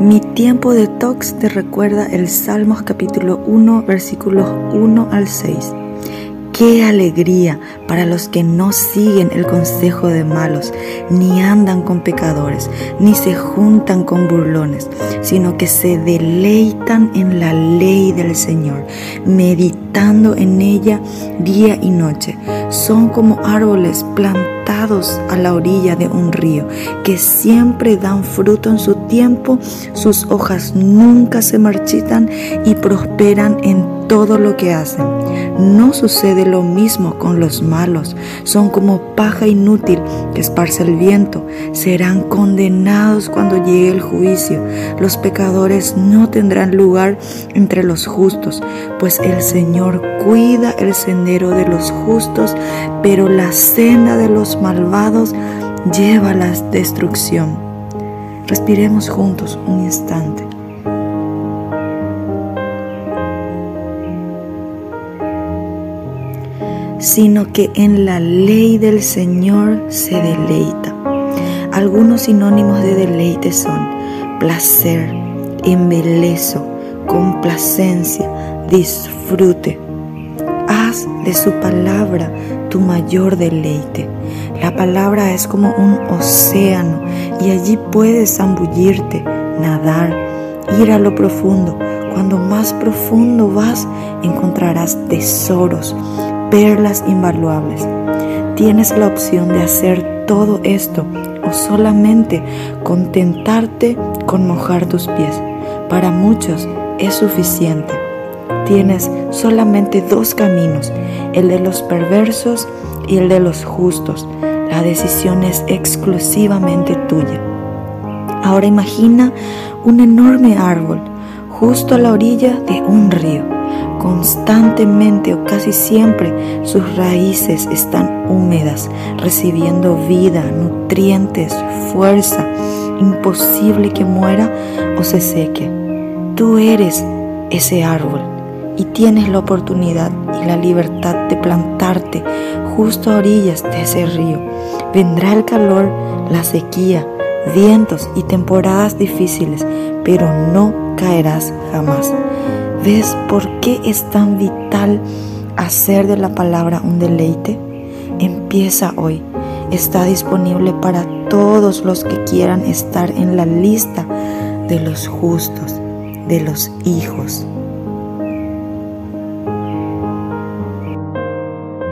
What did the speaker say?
Mi tiempo de tox te recuerda el Salmos capítulo 1 versículos 1 al 6. Qué alegría para los que no siguen el consejo de malos, ni andan con pecadores, ni se juntan con burlones, sino que se deleitan en la ley del Señor, meditando en ella día y noche. Son como árboles plantados a la orilla de un río, que siempre dan fruto en su tiempo, sus hojas nunca se marchitan y prosperan en todo lo que hacen. No sucede lo mismo con los malos. Son como paja inútil que esparce el viento. Serán condenados cuando llegue el juicio. Los pecadores no tendrán lugar entre los justos, pues el Señor cuida el sendero de los justos, pero la senda de los malvados lleva a la destrucción. Respiremos juntos un instante. Sino que en la ley del Señor se deleita. Algunos sinónimos de deleite son placer, embelezo, complacencia, disfrute. Haz de su palabra tu mayor deleite. La palabra es como un océano y allí puedes zambullirte, nadar, ir a lo profundo. Cuando más profundo vas, encontrarás tesoros, perlas invaluables. Tienes la opción de hacer todo esto o solamente contentarte con mojar tus pies. Para muchos es suficiente. Tienes solamente dos caminos, el de los perversos y el de los justos. La decisión es exclusivamente tuya. Ahora imagina un enorme árbol justo a la orilla de un río constantemente o casi siempre sus raíces están húmedas, recibiendo vida, nutrientes, fuerza. Imposible que muera o se seque. Tú eres ese árbol y tienes la oportunidad y la libertad de plantarte justo a orillas de ese río. Vendrá el calor, la sequía, vientos y temporadas difíciles, pero no caerás jamás. ¿Ves por qué es tan vital hacer de la palabra un deleite? Empieza hoy. Está disponible para todos los que quieran estar en la lista de los justos, de los hijos